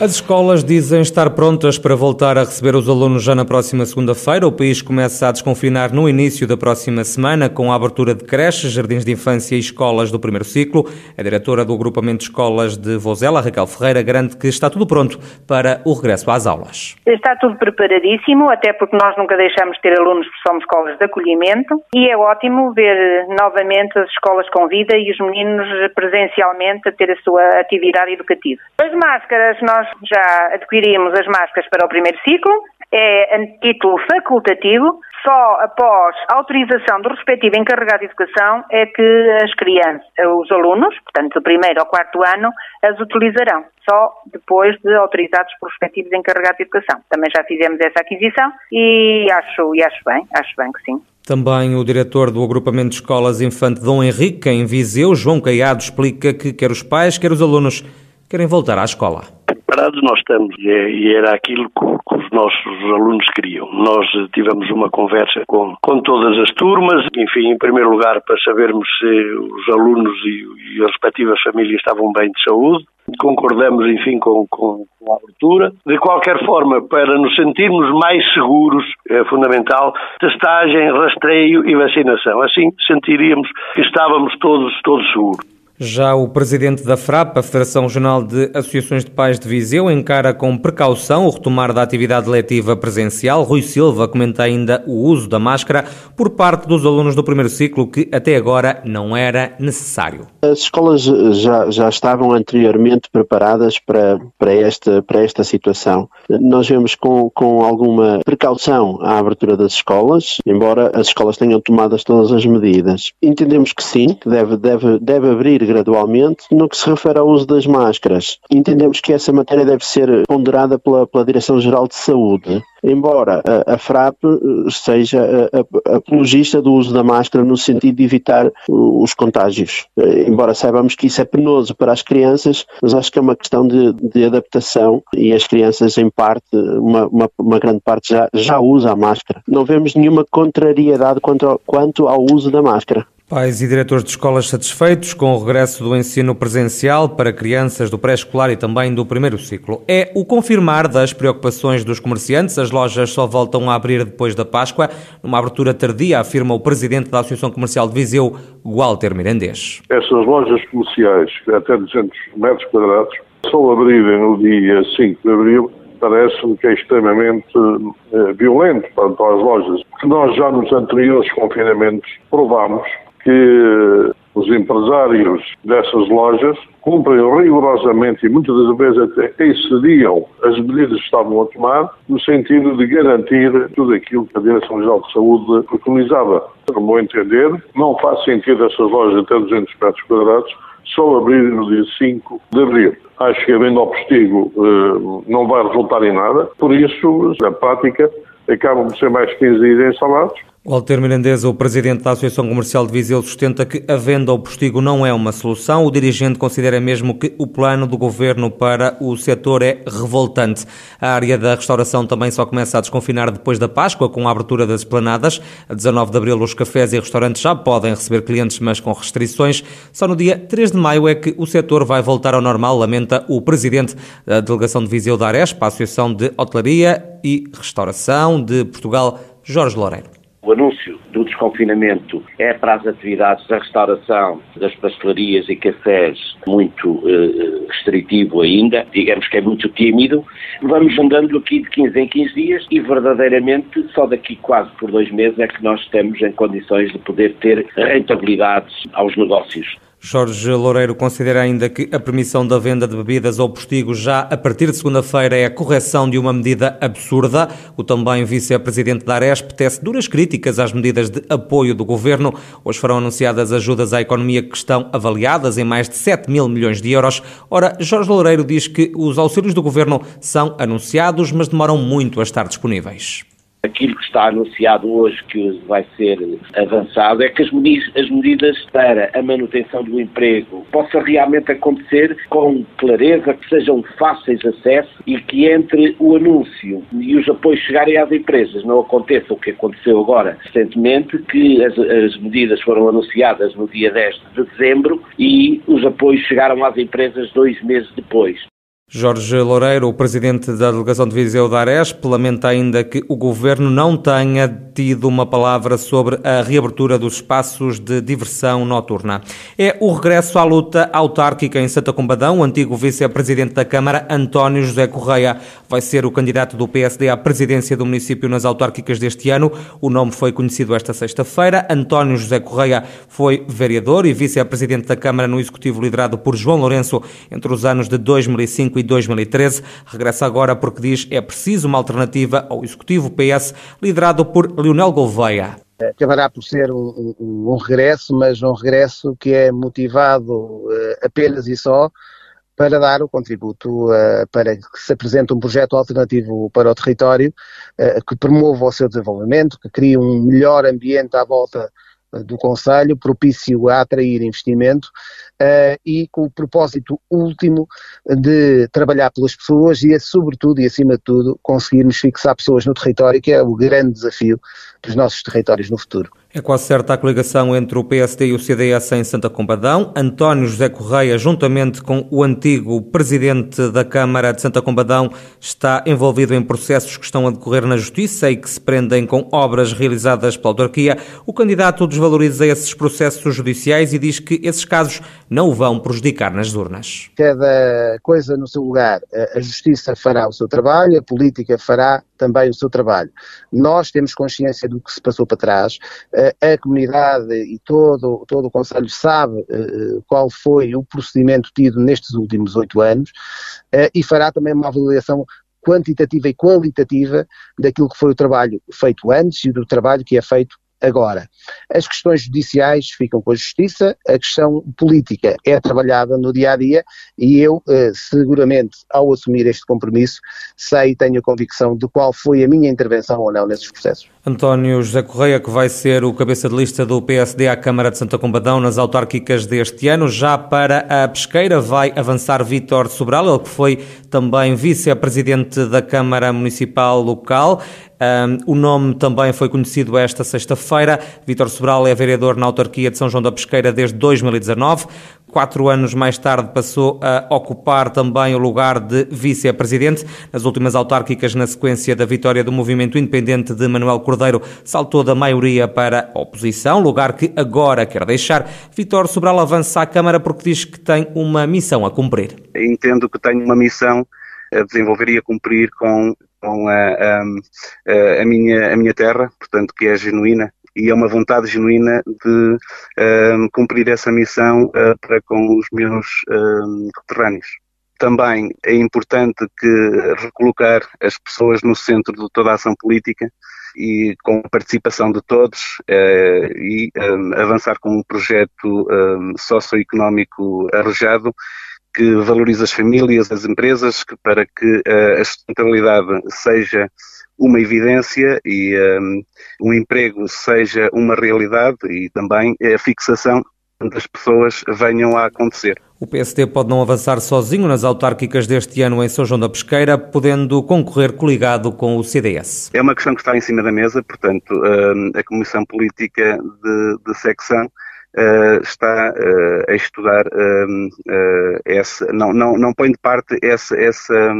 As escolas dizem estar prontas para voltar a receber os alunos já na próxima segunda-feira. O país começa a desconfinar no início da próxima semana, com a abertura de creches, jardins de infância e escolas do primeiro ciclo. A diretora do agrupamento de escolas de Vozela, Raquel Ferreira, garante que está tudo pronto para o regresso às aulas. Está tudo preparadíssimo, até porque nós nunca deixamos de ter alunos que somos escolas de acolhimento e é ótimo ver novamente as escolas com vida e os meninos presencialmente a ter a sua atividade educativa. As máscaras, nós já adquirimos as máscaras para o primeiro ciclo, é a título facultativo, só após autorização do respectivo encarregado de educação é que as crianças, os alunos, portanto do primeiro ao quarto ano, as utilizarão. Só depois de autorizados por respectivos encarregados de educação. Também já fizemos essa aquisição e acho, e acho bem, acho bem que sim. Também o diretor do agrupamento de escolas Infante Dom Henrique, em Viseu, João Caiado, explica que quer os pais, quer os alunos querem voltar à escola preparados nós estamos é, e era aquilo que, os nossos alunos queriam. Nós tivemos uma conversa com, com todas as turmas, enfim, em primeiro lugar para sabermos se os alunos e, e as respectivas famílias estavam bem de saúde, concordamos, enfim, com, com, a abertura. De qualquer forma, para nos sentirmos mais seguros, é fundamental, testagem, rastreio e vacinação. Assim sentiríamos que estávamos todos, todos seguros. Já o presidente da FRAP, a Federação Regional de Associações de Pais de Viseu, encara com precaução o retomar da atividade letiva presencial. Rui Silva comenta ainda o uso da máscara por parte dos alunos do primeiro ciclo, que até agora não era necessário. As escolas já, já estavam anteriormente preparadas para, para, esta, para esta situação. Nós vemos com, com alguma precaução a abertura das escolas, embora as escolas tenham tomado todas as medidas. Entendemos que sim, que deve, deve, deve abrir gradualmente no que se refere ao uso das máscaras. Entendemos que essa matéria deve ser ponderada pela, pela Direção-Geral de Saúde. Embora a, a FRAP eh, seja apologista do uso da máscara no sentido de evitar os contágios. Eh, embora saibamos que isso é penoso para as crianças, mas acho que é uma questão de, de adaptação e as crianças, em parte, uma, uma, uma, grande parte já, já usa a máscara. Não vemos nenhuma contrariedade quanto quanto ao uso da máscara. Pais e diretores de escolas satisfeitos com o regresso do ensino presencial para crianças do pré-escolar e também do primeiro ciclo. É o confirmar das preocupações dos comerciantes. As lojas só voltam a abrir depois da Páscoa. Numa abertura tardia, afirma o presidente da Associação Comercial de Viseu, Walter Mirandês. Essas lojas comerciais, até 200 metros quadrados, só abrirem no dia 5 de abril parece-me que é extremamente eh, violento para, as lojas. Porque nós já nos anteriores confinamentos provámos que os empresários dessas lojas cumprem rigorosamente e muitas das vezes até excediam as medidas que estavam a tomar no sentido de garantir tudo aquilo que a Direção-Geral de Saúde preconizava. No meu entender, não faz sentido essas lojas até 200 metros quadrados só abrirem no dia 5 de abril. Acho que a venda ao postigo eh, não vai resultar em nada, por isso, na prática, acabam por ser mais 15 dias instalados Walter Mirandesa, o presidente da Associação Comercial de Viseu, sustenta que a venda ao postigo não é uma solução. O dirigente considera mesmo que o plano do governo para o setor é revoltante. A área da restauração também só começa a desconfinar depois da Páscoa, com a abertura das esplanadas. A 19 de abril, os cafés e restaurantes já podem receber clientes, mas com restrições. Só no dia 3 de maio é que o setor vai voltar ao normal, lamenta o presidente da delegação de Viseu da Arespa, a Associação de Hotelaria e Restauração de Portugal, Jorge Loureiro. O anúncio do desconfinamento é para as atividades da restauração, das pastelarias e cafés muito eh, restritivo ainda, digamos que é muito tímido. Vamos andando aqui de 15 em 15 dias e verdadeiramente só daqui quase por dois meses é que nós estamos em condições de poder ter rentabilidades aos negócios. Jorge Loureiro considera ainda que a permissão da venda de bebidas ao postigo já a partir de segunda-feira é a correção de uma medida absurda. O também vice-presidente da Aresp tece duras críticas às medidas de apoio do governo. Hoje foram anunciadas ajudas à economia que estão avaliadas em mais de 7 mil milhões de euros. Ora, Jorge Loureiro diz que os auxílios do governo são anunciados, mas demoram muito a estar disponíveis. Aquilo que está anunciado hoje que vai ser avançado é que as medidas, as medidas para a manutenção do emprego possa realmente acontecer com clareza, que sejam fáceis de acesso e que entre o anúncio e os apoios chegarem às empresas não aconteça o que aconteceu agora recentemente, que as, as medidas foram anunciadas no dia 10 de dezembro e os apoios chegaram às empresas dois meses depois. Jorge Loureiro, o presidente da delegação de Viseu da Aresp, lamenta ainda que o governo não tenha tido uma palavra sobre a reabertura dos espaços de diversão noturna. É o regresso à luta autárquica em Santa Combadão. O antigo vice-presidente da Câmara, António José Correia, vai ser o candidato do PSD à presidência do município nas autárquicas deste ano. O nome foi conhecido esta sexta-feira. António José Correia foi vereador e vice-presidente da Câmara no executivo liderado por João Lourenço entre os anos de 2005 e 2013. Regressa agora porque diz é preciso uma alternativa ao Executivo PS, liderado por Leonel Gouveia. Acabará por ser um, um, um, regresso, mas um regresso que é motivado uh, apenas e só para dar o contributo uh, para que se apresente um projeto alternativo para o território uh, que promova o seu desenvolvimento, que crie um melhor ambiente à volta do Conselho, propício a atrair investimento uh, e com o propósito último de trabalhar pelas pessoas e, sobretudo e acima de tudo, conseguirmos fixar pessoas no território, que é o grande desafio dos nossos territórios no futuro. É quase certa a coligação entre o PSD e o CDS em Santa Combadão. António José Correia, juntamente com o antigo presidente da Câmara de Santa Combadão, está envolvido em processos que estão a decorrer na Justiça e que se prendem com obras realizadas pela autarquia. O candidato desvaloriza esses processos judiciais e diz que esses casos não o vão prejudicar nas urnas. Cada coisa no seu lugar. A Justiça fará o seu trabalho, a política fará também o seu trabalho. Nós temos consciência do que se passou para trás a comunidade e todo, todo o Conselho sabe uh, qual foi o procedimento tido nestes últimos oito anos uh, e fará também uma avaliação quantitativa e qualitativa daquilo que foi o trabalho feito antes e do trabalho que é feito agora. As questões judiciais ficam com a Justiça, a questão política é trabalhada no dia a dia e eu, eh, seguramente, ao assumir este compromisso, sei e tenho a convicção de qual foi a minha intervenção ou não nesses processos. António José Correia, que vai ser o cabeça de lista do PSD à Câmara de Santa Combadão nas autárquicas deste ano. Já para a pesqueira vai avançar Vítor Sobral, ele que foi também vice-presidente da Câmara Municipal Local. Um, o nome também foi conhecido esta sexta-feira. Vítor Sobral é vereador na autarquia de São João da Pesqueira desde 2019. Quatro anos mais tarde passou a ocupar também o lugar de vice-presidente. Nas últimas autárquicas, na sequência da vitória do movimento independente de Manuel Cordeiro, saltou da maioria para a oposição, lugar que agora quer deixar. Vítor Sobral avança à Câmara porque diz que tem uma missão a cumprir. Entendo que tenho uma missão a desenvolver e a cumprir com com a, a, a, minha, a minha terra, portanto, que é genuína e é uma vontade genuína de uh, cumprir essa missão uh, para com os meus uh. Também é importante que recolocar as pessoas no centro de toda a ação política e com a participação de todos e avançar com um projeto socioeconómico arrojado que valoriza as famílias, as empresas, que, para que uh, a sustentabilidade seja uma evidência e um, um emprego seja uma realidade e também a fixação das pessoas venham a acontecer. O PSD pode não avançar sozinho nas autárquicas deste ano em São João da Pesqueira, podendo concorrer coligado com o CDS. É uma questão que está em cima da mesa, portanto, hum, a Comissão Política de, de Secção uh, está uh, a estudar uh, essa, não, não, não põe de parte essa, essa,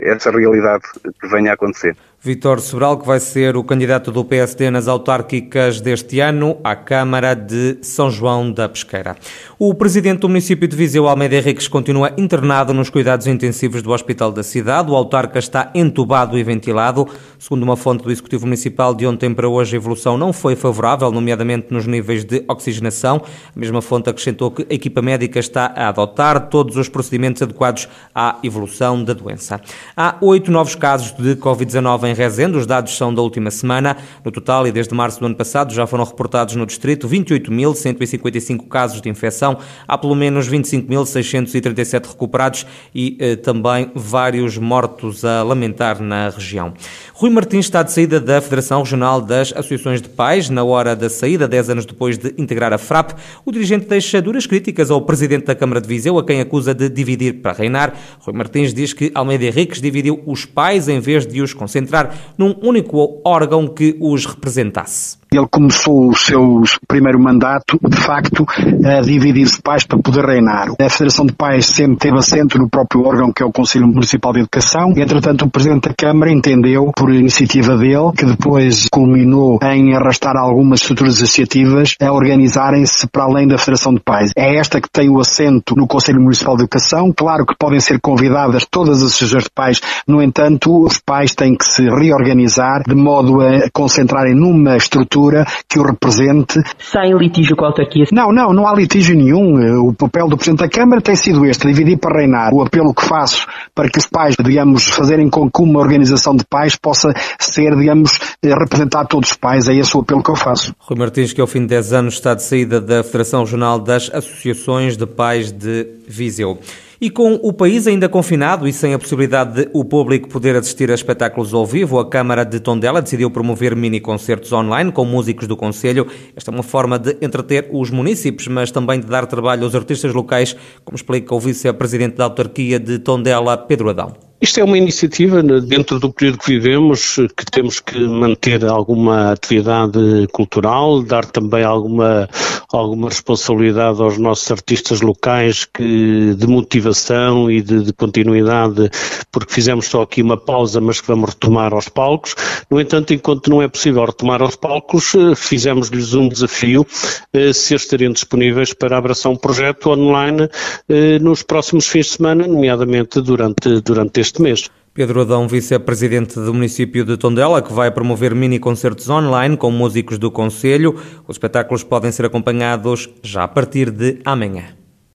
essa realidade que venha a acontecer. Vítor Sobral, que vai ser o candidato do PSD nas autárquicas deste ano à Câmara de São João da Pesqueira. O presidente do município de Viseu, Almeida Henriques, continua internado nos cuidados intensivos do Hospital da cidade. O autarca está entubado e ventilado. Segundo uma fonte do Executivo Municipal, de ontem para hoje a evolução não foi favorável, nomeadamente nos níveis de oxigenação. A mesma fonte acrescentou que a equipa médica está a adotar todos os procedimentos adequados à evolução da doença. Há oito novos casos de Covid-19 em Rezende, os dados são da última semana. No total, e desde março do ano passado, já foram reportados no distrito 28.155 casos de infecção. Há pelo menos 25.637 recuperados e eh, também vários mortos a lamentar na região. Rui Martins está de saída da Federação Regional das Associações de Pais. Na hora da saída, 10 anos depois de integrar a FRAP, o dirigente deixa duras críticas ao presidente da Câmara de Viseu, a quem acusa de dividir para reinar. Rui Martins diz que Almeida Henriques dividiu os pais em vez de os concentrar num único órgão que os representasse. Ele começou o seu primeiro mandato, de facto, a dividir-se pais para poder reinar. A Federação de Pais sempre teve assento no próprio órgão que é o Conselho Municipal de Educação. Entretanto, o Presidente da Câmara entendeu, por iniciativa dele, que depois culminou em arrastar algumas estruturas associativas a organizarem-se para além da Federação de Pais. É esta que tem o assento no Conselho Municipal de Educação. Claro que podem ser convidadas todas as associações de pais, no entanto, os pais têm que se reorganizar de modo a concentrarem numa estrutura que o represente. Sem litígio com a autarquia? Não, não, não há litígio nenhum. O papel do Presidente da Câmara tem sido este, dividir para reinar. O apelo que faço para que os pais, digamos, fazerem com que uma organização de pais possa ser, digamos, representar todos os pais. É esse o apelo que eu faço. Rui Martins, que ao fim de 10 anos está de saída da Federação Regional das Associações de Pais de Viseu. E com o país ainda confinado e sem a possibilidade de o público poder assistir a espetáculos ao vivo, a Câmara de Tondela decidiu promover mini-concertos online com músicos do Conselho. Esta é uma forma de entreter os municípios, mas também de dar trabalho aos artistas locais, como explica o vice-presidente da autarquia de Tondela, Pedro Adão. Isto é uma iniciativa né, dentro do período que vivemos, que temos que manter alguma atividade cultural, dar também alguma, alguma responsabilidade aos nossos artistas locais que, de motivação e de, de continuidade, porque fizemos só aqui uma pausa, mas que vamos retomar aos palcos. No entanto, enquanto não é possível retomar aos palcos, eh, fizemos-lhes um desafio eh, se estarem disponíveis para abraçar um projeto online eh, nos próximos fins de semana, nomeadamente durante, durante este este mês. Pedro Adão, vice-presidente do município de Tondela, que vai promover mini-concertos online com músicos do Conselho. Os espetáculos podem ser acompanhados já a partir de amanhã.